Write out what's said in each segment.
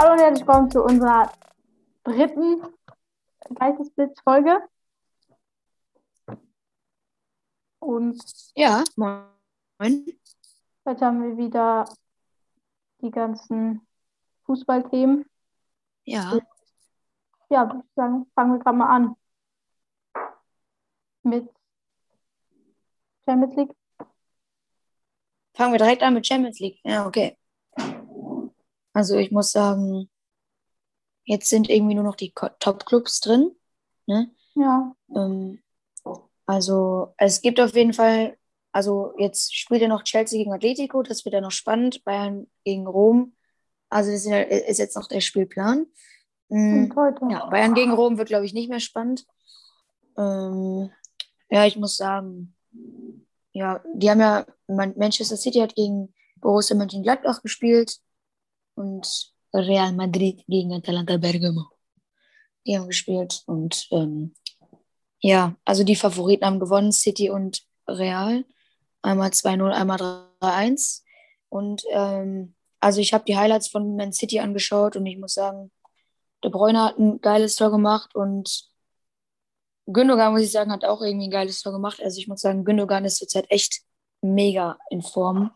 Hallo und herzlich willkommen zu unserer dritten Geistesblitz-Folge. Und Ja, moin. heute haben wir wieder die ganzen Fußballthemen. Ja, Ja, würde ich sagen, fangen wir gerade mal an. Mit Champions League. fangen wir direkt an mit Champions League. Ja, okay. Also ich muss sagen, jetzt sind irgendwie nur noch die Top-Clubs drin. Ne? Ja, Ähm, also es gibt auf jeden Fall, also jetzt spielt ja noch Chelsea gegen Atletico, das wird ja noch spannend. Bayern gegen Rom. Also das ist jetzt noch der Spielplan. Heute. Ja, Bayern gegen Rom wird, glaube ich, nicht mehr spannend. Ähm, ja, ich muss sagen, ja, die haben ja, Man- Manchester City hat gegen Borussia Mönchengladbach gespielt und Real Madrid gegen Atalanta Bergamo. Die haben gespielt und ähm, ja, also die Favoriten haben gewonnen, City und Real. Einmal 2-0, einmal 3-1. Und ähm, also ich habe die Highlights von Man City angeschaut und ich muss sagen, De Bruyne hat ein geiles Tor gemacht und Gündogan, muss ich sagen, hat auch irgendwie ein geiles Tor gemacht. Also ich muss sagen, Gündogan ist zurzeit echt mega in Form.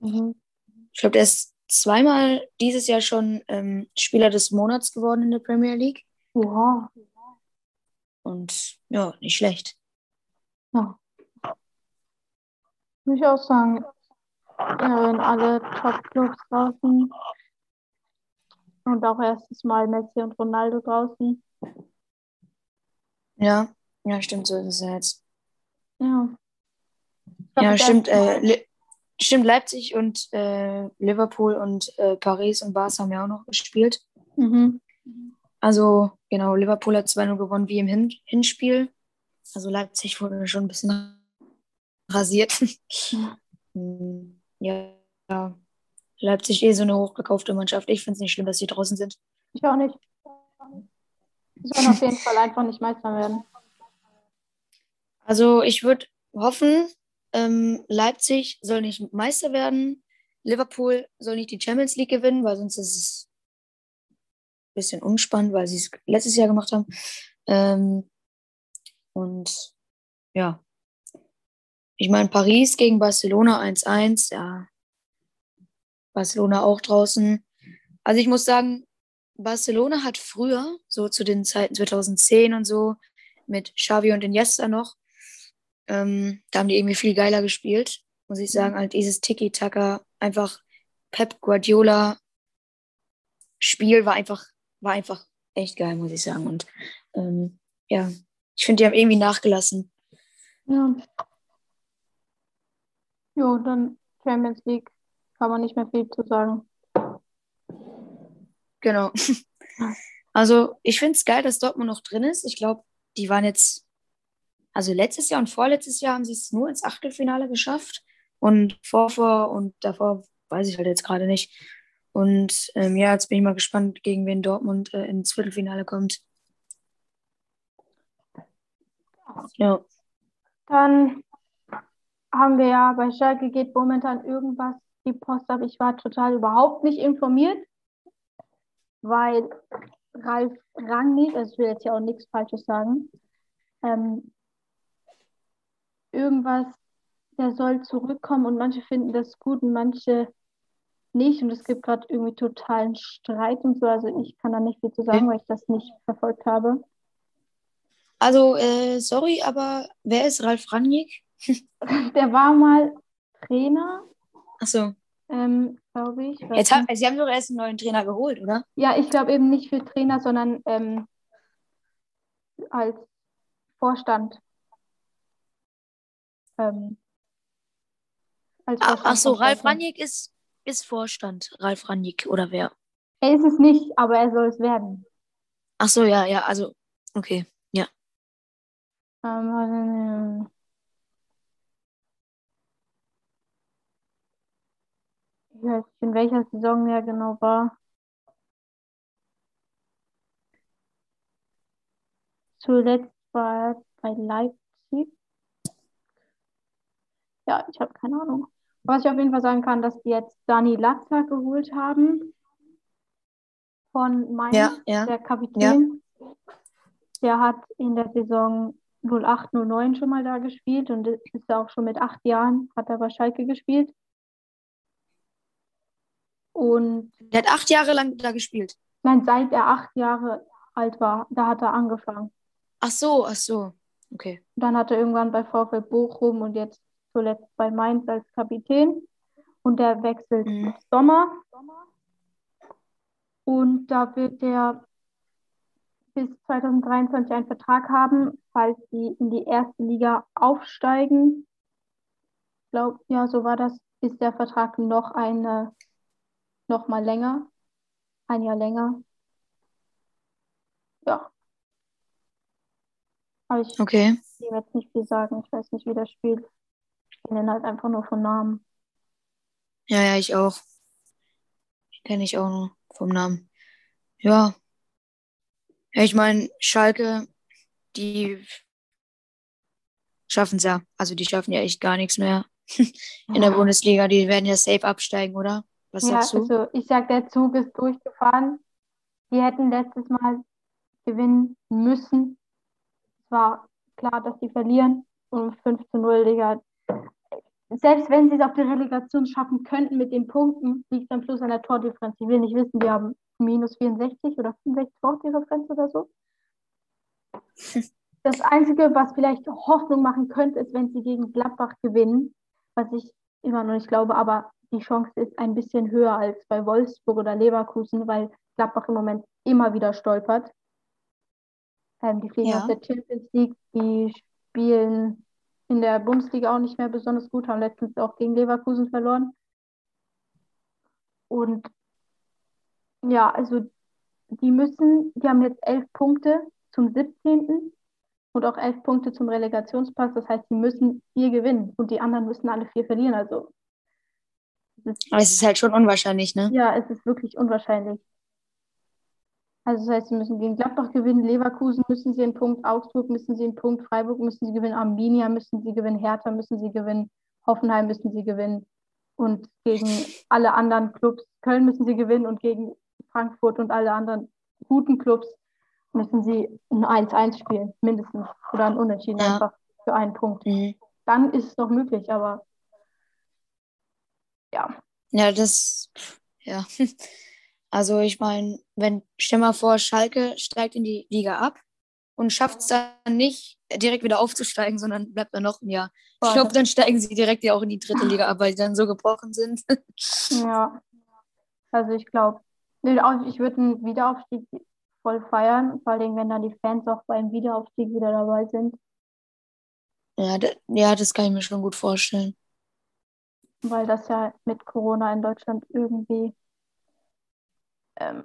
Mhm. Ich glaube, der ist zweimal dieses Jahr schon ähm, Spieler des Monats geworden in der Premier League. Oha. Und ja, nicht schlecht. Ja. Würde ich auch sagen, ja, wenn alle Top-Clubs draußen und auch erstes Mal Messi und Ronaldo draußen. Ja, ja, stimmt, so ist es ja jetzt. Ja. Glaub, Ja, stimmt. Äh, stimmt, Leipzig und äh, Liverpool und äh, Paris und Barca haben ja auch noch gespielt. Mhm. Also, genau, Liverpool hat 2-0 gewonnen wie im Hin Hinspiel. Also Leipzig wurde schon ein bisschen rasiert. Hm, ja. Leipzig eh so eine hochgekaufte Mannschaft. Ich finde es nicht schlimm, dass sie draußen sind. Ich auch nicht. Die sollen auf jeden Fall einfach nicht Meister werden. Also ich würde hoffen, ähm, Leipzig soll nicht Meister werden. Liverpool soll nicht die Champions League gewinnen, weil sonst ist es ein bisschen unspannend, weil sie es letztes Jahr gemacht haben. Ähm, und ja, ich meine, Paris gegen Barcelona 1-1, ja. Barcelona auch draußen. Also ich muss sagen, Barcelona hat früher, so zu den Zeiten 2010 und so, mit Xavi und Iniesta noch, ähm, da haben die irgendwie viel geiler gespielt, muss ich sagen, halt dieses Tiki-Taka, einfach Pep Guardiola Spiel war einfach, war einfach echt geil, muss ich sagen. Und ähm, ja, ich finde, die haben irgendwie nachgelassen. Ja. Jo, dann Champions League. Kann man nicht mehr viel zu sagen. Genau. Also ich finde es geil, dass Dortmund noch drin ist. Ich glaube, die waren jetzt, also letztes Jahr und vorletztes Jahr haben sie es nur ins Achtelfinale geschafft. Und vorvor und davor weiß ich halt jetzt gerade nicht. Und ähm, ja, jetzt bin ich mal gespannt, gegen wen Dortmund äh, ins Viertelfinale kommt. Ja. Dann haben wir ja bei Schalke geht momentan irgendwas die Post ab. Ich war total überhaupt nicht informiert, weil Ralf Rangnick, also ich will jetzt ja auch nichts Falsches sagen, ähm, irgendwas, der soll zurückkommen und manche finden das gut und manche nicht. Und es gibt gerade irgendwie totalen Streit und so. Also ich kann da nicht viel zu sagen, weil ich das nicht verfolgt habe. Also, äh, sorry, aber wer ist Ralf Rangnick? Der war mal Trainer, Achso, ähm, glaube ich. Jetzt haben, sie haben doch erst einen neuen Trainer geholt, oder? Ja, ich glaube eben nicht für Trainer, sondern ähm, als Vorstand. Ähm, als Ach, ach so, Ralf. Rangnick ist, ist Vorstand. Ralf Rangnick oder wer? Er ist es nicht, aber er soll es werden. Ach so, ja, ja, also, okay. Ähm, ich weiß nicht, in welcher Saison er genau war. Zuletzt war er bei Leipzig. Ja, ich habe keine Ahnung. Was ich auf jeden Fall sagen kann, dass die jetzt Dani Latza geholt haben von Mainz, Ja, ja. der Kapitän. Der hat in der Saison 08, 09 schon mal da gespielt und ist auch schon mit acht Jahren, hat er bei Schalke gespielt. Und Der hat acht Jahre lang da gespielt. nein, seit er acht Jahre alt war, da hat er angefangen. Ach so, ach so. Okay. Dann hat er irgendwann bei VfL Bochum und jetzt zuletzt bei Mainz als Kapitän. Und der wechselt Mhm. im Sommer. Und da wird er bis 2023 einen Vertrag haben, falls sie in die erste Liga aufsteigen. Ich glaube, ja, so war das, ist der Vertrag noch eine, noch mal länger, ein Jahr länger. Ja. Aber ich Okay. will jetzt nicht viel sagen. Ich weiß nicht, wie der spielt. Ich kenne ihn halt einfach nur von Namen. Ja, ja, ich auch. Kenne ich auch nur vom Namen. Ja. Ja, ich meine, Schalke, die schaffen es ja. Also die schaffen ja echt gar nichts mehr in der Bundesliga. Die werden ja safe absteigen, oder? Was Ja, sagst du? also ich sag, der Zug ist durchgefahren. Die hätten letztes Mal gewinnen müssen. Es war klar, dass sie verlieren. Und 5 zu 0, Digga. Selbst wenn sie es auf die Relegation schaffen könnten mit den Punkten, liegt es am Schluss an der Tordifferenz. Ich will nicht wissen, die haben minus 64 oder 65 Tordifferenz oder so. Das Einzige, was vielleicht Hoffnung machen könnte, ist, wenn sie gegen Gladbach gewinnen, was ich immer noch nicht glaube, aber die Chance ist ein bisschen höher als bei Wolfsburg oder Leverkusen, weil Gladbach im Moment immer wieder stolpert. Ähm, die fliegen Ja. aus der Champions League, die spielen in der Bundesliga auch nicht mehr besonders gut, haben letztens auch gegen Leverkusen verloren. Und ja, also die müssen, die haben jetzt elf Punkte zum 17. und auch elf Punkte zum Relegationsplatz. Das heißt, die müssen vier gewinnen und die anderen müssen alle vier verlieren. Also es ist, Aber es ist halt schon unwahrscheinlich, ne? ja, es ist wirklich unwahrscheinlich. Also das heißt, sie müssen gegen Gladbach gewinnen, Leverkusen müssen sie einen Punkt, Augsburg müssen sie einen Punkt, Freiburg müssen sie gewinnen, Arminia müssen sie gewinnen, Hertha müssen sie gewinnen, Hoffenheim müssen sie gewinnen und gegen alle anderen Clubs, Köln müssen sie gewinnen und gegen Frankfurt und alle anderen guten Clubs müssen sie ein 1-1 spielen, mindestens. Oder ein Unentschieden Ja. einfach für einen Punkt. Mhm. Dann ist es noch möglich, aber ja. Ja, das, ja. Also ich meine, wenn, stell mal vor, Schalke steigt in die Liga ab und schafft es dann nicht, direkt wieder aufzusteigen, sondern bleibt dann noch ein Jahr. Ich glaube, dann steigen sie direkt ja auch in die dritte Liga ab, weil die dann so gebrochen sind. Ja, also ich glaube, ich würde einen Wiederaufstieg voll feiern, vor allem wenn dann die Fans auch beim Wiederaufstieg wieder dabei sind, Ja, ja, das kann ich mir schon gut vorstellen. weil das ja mit Corona in Deutschland irgendwie ähm,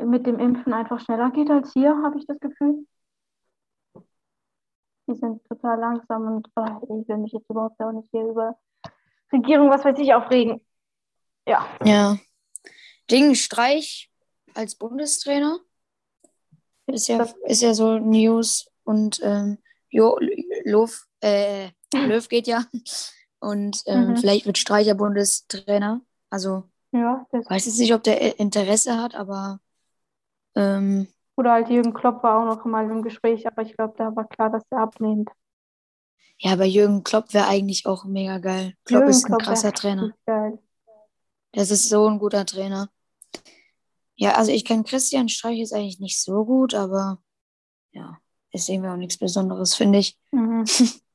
mit dem Impfen einfach schneller geht als hier, habe ich das Gefühl. Die sind total langsam und ach, ich will mich jetzt überhaupt auch nicht hier über Regierung, was weiß ich, aufregen. Ja, Ja. Ding, Streich als Bundestrainer ist ja, ist ja so News und ähm, jo, Löw, äh, Löw geht ja und ähm, Mhm. vielleicht wird Streich ja Bundestrainer. Also ja, das, weiß jetzt nicht, ob der äh, Interesse hat, aber ähm, oder halt Jürgen Klopp war auch noch mal im Gespräch, aber ich glaube, da war klar, dass er ablehnt. ja, bei Jürgen Klopp wäre eigentlich auch mega geil. Klopp Jürgen ist ein Klopp krasser Trainer. geil. Das ist so ein guter Trainer. Ja, also ich kenne Christian Streich jetzt eigentlich nicht so gut, aber ja, ist irgendwie auch nichts Besonderes, finde ich. Mhm.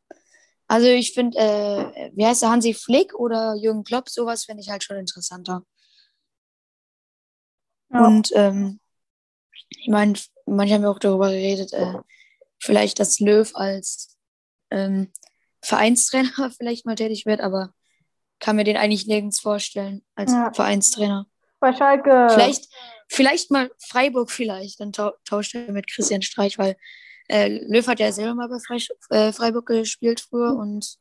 Also ich finde, äh, wie heißt der, Hansi Flick oder Jürgen Klopp, sowas finde ich halt schon interessanter. Ja. Und ähm, ich meine, manche haben ja auch darüber geredet, äh, vielleicht, dass Löw als ähm, Vereinstrainer vielleicht mal tätig wird, aber kann mir den eigentlich nirgends vorstellen als Ja. Vereinstrainer. Bei Schalke. Vielleicht, vielleicht mal Freiburg vielleicht, dann tau tauscht er mit Christian Streich, weil äh, Löw hat ja selber mal bei Freisch äh, Freiburg gespielt früher und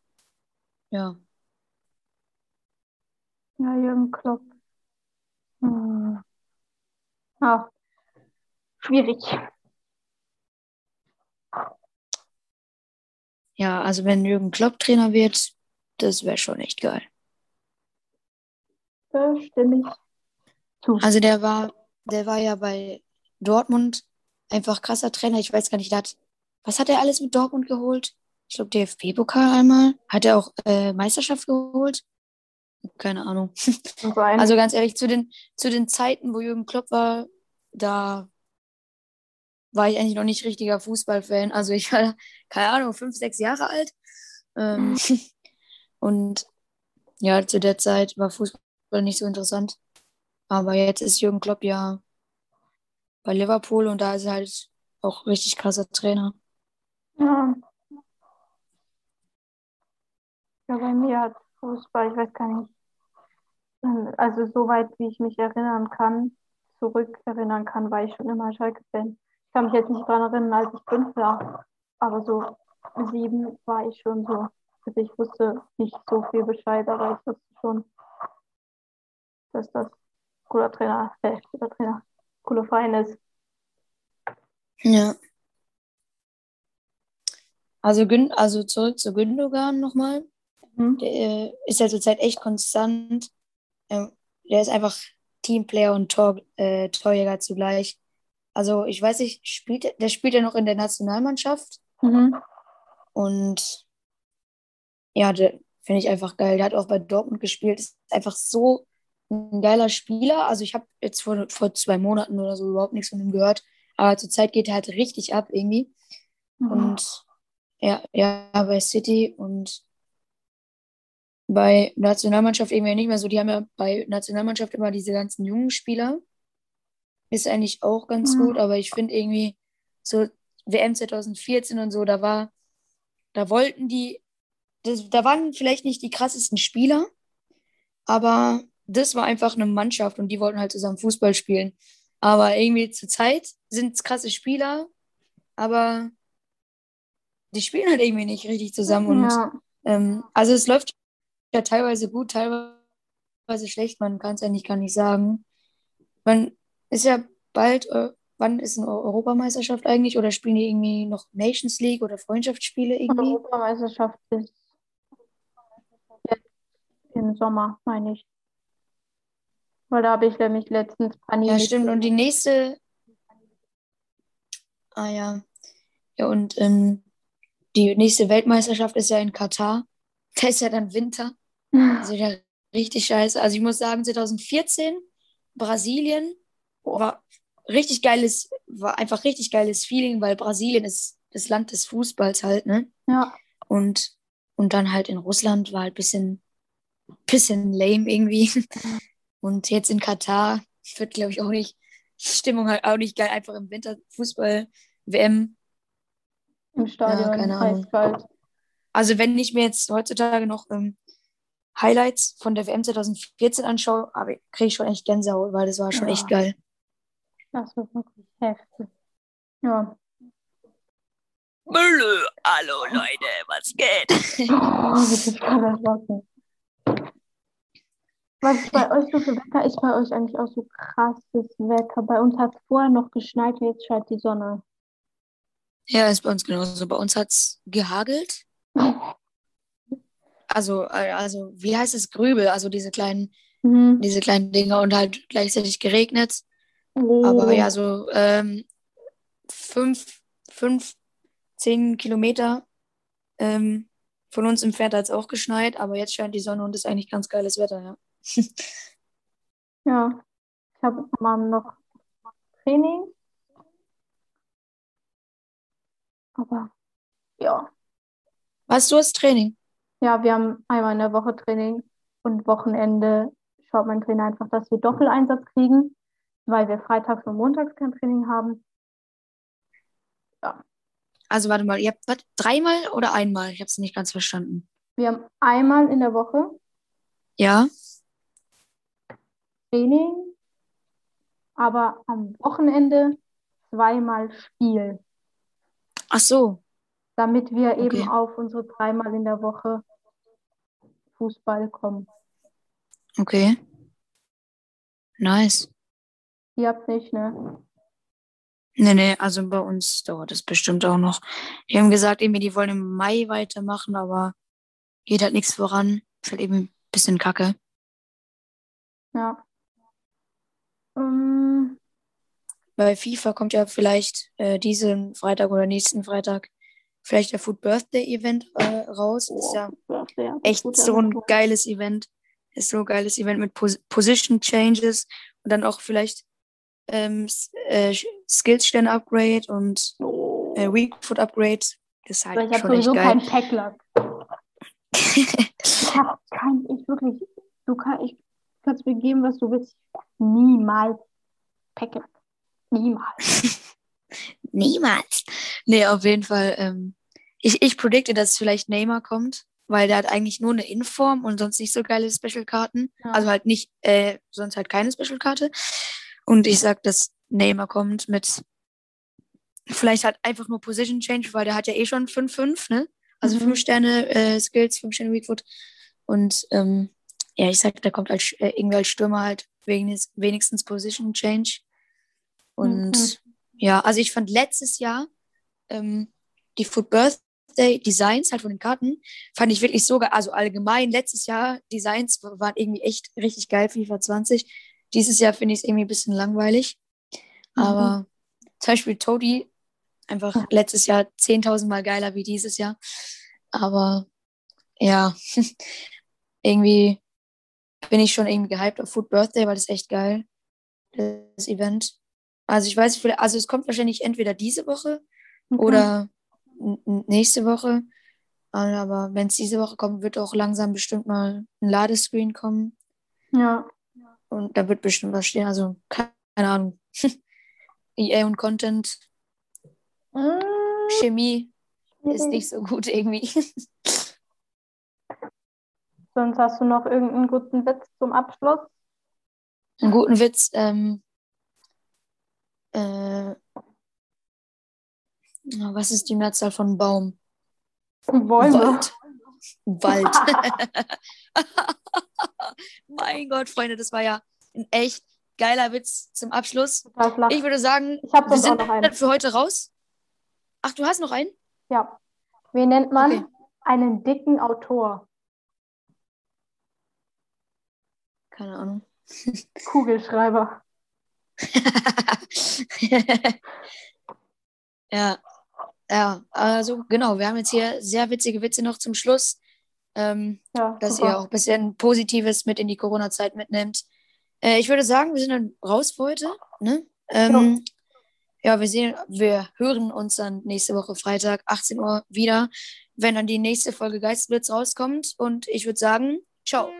ja. Ja, Jürgen Klopp. Hm. Ah, schwierig. Ja, also wenn Jürgen Klopp Trainer wird, das wäre schon echt geil. Da stimme ich zu. Also der war der war ja bei Dortmund einfach krasser Trainer. Ich weiß gar nicht, hat, was hat er alles mit Dortmund geholt? Ich glaube, DFB-Pokal einmal. Hat er auch äh, Meisterschaft geholt? Keine Ahnung. Also ganz ehrlich, zu den, zu den Zeiten, wo Jürgen Klopp war, da war ich eigentlich noch nicht richtiger Fußballfan. Also ich war, keine Ahnung, fünf, sechs Jahre alt. Ähm, und ja, zu der Zeit war Fußball nicht so interessant. Aber jetzt ist Jürgen Klopp ja bei Liverpool und da ist er halt auch richtig krasser Trainer. Ja. Ja, bei mir hat Fußball, ich weiß gar nicht, also soweit wie ich mich erinnern kann, zurückerinnern kann, war ich schon immer Schalke-Fan. Ich kann mich jetzt nicht daran erinnern, als ich fünf war, aber so sieben war ich schon so. Also ich wusste nicht so viel Bescheid, aber ich wusste schon, dass das cooler Trainer, äh, cooler Trainer, cooler Verein ist. Ja. Also, also zurück zu Gündogan nochmal. Mhm. Der äh, ist ja zurzeit echt konstant. Ähm, der ist einfach Teamplayer und Tor, äh, Torjäger zugleich. Also ich weiß nicht, spielt, der spielt ja noch in der Nationalmannschaft. Mhm. Und ja, finde ich einfach geil. Der hat auch bei Dortmund gespielt. Ist einfach so ein geiler Spieler. Also ich habe jetzt vor, vor zwei Monaten oder so überhaupt nichts von ihm gehört. Aber zurzeit geht er halt richtig ab irgendwie. Mhm. Und ja, ja, bei City und bei Nationalmannschaft irgendwie nicht mehr so. Die haben ja bei Nationalmannschaft immer diese ganzen jungen Spieler. Ist eigentlich auch ganz mhm. gut, aber ich finde irgendwie so WM 2014 und so, da war, da wollten die, das, da waren vielleicht nicht die krassesten Spieler, aber das war einfach eine Mannschaft und die wollten halt zusammen Fußball spielen. Aber irgendwie zur Zeit sind es krasse Spieler, aber die spielen halt irgendwie nicht richtig zusammen. Ja. Und ähm, also es läuft ja teilweise gut, teilweise schlecht, man kann es ja nicht, gar nicht sagen. Man ist ja bald, äh, wann ist eine Europameisterschaft eigentlich? Oder spielen die irgendwie noch Nations League oder Freundschaftsspiele irgendwie? Europameisterschaft ist im Sommer, meine ich. Weil da habe ich nämlich letztens Panini. Ja, stimmt. Und die nächste. Ah ja. Ja, und ähm, die nächste Weltmeisterschaft ist ja in Katar. Da ist ja dann Winter. Also ja richtig scheiße. Also ich muss sagen, 2014 Brasilien war richtig geiles, war einfach richtig geiles Feeling, weil Brasilien ist das Land des Fußballs halt, ne? Ja. Und, und dann halt in Russland war halt ein bisschen, bisschen lame irgendwie. Und jetzt in Katar wird, glaube ich, auch nicht, Stimmung halt auch nicht geil, einfach im Winter Fußball, WM. Im Stadion, ja, keine Ahnung. Kalt. Also wenn ich mir jetzt heutzutage noch ähm, Highlights von der WM 2014 anschaue, kriege ich schon echt Gänsehaut, weil das war schon ja. echt geil. Das war wirklich heftig. Ja. Mülle, hallo Leute, was geht? was ist bei euch so für Wetter? Ist bei euch eigentlich auch so krasses Wetter? Bei uns hat es vorher noch geschneit, jetzt scheint die Sonne. Ja, ist bei uns genauso. Bei uns hat es gehagelt. also, äh, also, wie heißt es? Grübel, also diese kleinen, mhm. diese kleinen Dinge und halt gleichzeitig geregnet. Oh. Aber ja, so ähm, fünf, fünf, zehn Kilometer ähm, von uns entfernt hat es auch geschneit, aber jetzt scheint die Sonne und ist eigentlich ganz geiles Wetter, ja. ja, ich habe mal noch Training. Aber ja. Was, du hast Training? Ja, wir haben einmal in der Woche Training und Wochenende schaut mein Trainer einfach, dass wir Doppeleinsatz kriegen, weil wir freitags und montags kein Training haben. Ja. Also warte mal, ihr habt was, dreimal oder einmal? Ich habe es nicht ganz verstanden. Wir haben einmal in der Woche ja. Training, aber am Wochenende zweimal Spiel. Ach so. Damit wir okay. eben auf unsere dreimal in der Woche Fußball kommen. Okay. Nice. Ihr habt nicht, ne? Nee, nee, also bei uns dauert es bestimmt auch noch. Die haben gesagt, irgendwie, die wollen im Mai weitermachen, aber geht halt nichts voran. Ist halt eben ein bisschen kacke. Ja. Um, ähm, bei FIFA kommt ja vielleicht äh, diesen Freitag oder nächsten Freitag vielleicht der Food Birthday Event äh, raus. Oh, ist ja Birthday, echt so ein geiles Event. Ist so ein geiles Event mit Pos Position Changes und dann auch vielleicht ähm, äh, Skills-Sterne Upgrade und oh. äh, Weak Food Upgrade. Das ist halt ich schon echt geil. keinen Packlock. ich habe kein, ich wirklich, du kann, ich kannst mir geben, was du willst. Niemals Packlock. Niemals. Niemals. Nee, auf jeden Fall. Ähm, ich, ich predikte, dass vielleicht Neymar kommt, weil der hat eigentlich nur eine Inform und sonst nicht so geile Special-Karten. Ja. Also halt nicht, äh, sonst halt keine Special-Karte. Und ich sag, dass Neymar kommt mit vielleicht halt einfach nur Position Change, weil der hat ja eh schon 5-5, ne? Also 5 mhm. Sterne äh, Skills, 5 Sterne Weakfoot. Und ähm, ja, ich sag, der kommt als, äh, irgendwie als Stürmer halt wegen wenigstens Position Change. Und mhm. ja, also ich fand letztes Jahr ähm, die Foot Birthday Designs halt von den Karten, fand ich wirklich sogar, also allgemein letztes Jahr Designs waren irgendwie echt richtig geil für FIFA 20. Dieses Jahr finde ich es irgendwie ein bisschen langweilig. Mhm. Aber zum Beispiel Toadie, einfach ja. letztes Jahr 10.000 Mal geiler wie dieses Jahr. Aber ja, irgendwie bin ich schon irgendwie gehypt auf Food Birthday, weil das ist echt geil, das Event. Also ich weiß, also es kommt wahrscheinlich entweder diese Woche mhm. oder nächste Woche. Aber wenn es diese Woche kommt, wird auch langsam bestimmt mal ein Ladescreen kommen. Ja. Und da wird bestimmt was stehen. Also, keine Ahnung. EA und Content. Mm. Chemie ist nicht so gut irgendwie. Sonst hast du noch irgendeinen guten Witz zum Abschluss? Einen guten Witz. Ähm, äh, was ist die Mehrzahl von Baum? Bäume. Wald. Wald. mein Gott, Freunde, das war ja ein echt geiler Witz zum Abschluss. Ich würde sagen, ich wir sind einen. für heute raus. Ach, du hast noch einen? Ja. Wie nennt man okay. einen dicken Autor? Keine Ahnung. Kugelschreiber. ja, ja, also genau, wir haben jetzt hier sehr witzige Witze noch zum Schluss, ähm, ja, dass super. ihr auch ein bisschen Positives mit in die Corona-Zeit mitnimmt. Äh, ich würde sagen, wir sind dann raus für heute. Ne? Ähm, ja. ja, wir sehen, wir hören uns dann nächste Woche Freitag, 18 Uhr wieder, wenn dann die nächste Folge Geistblitz rauskommt. Und ich würde sagen, ciao.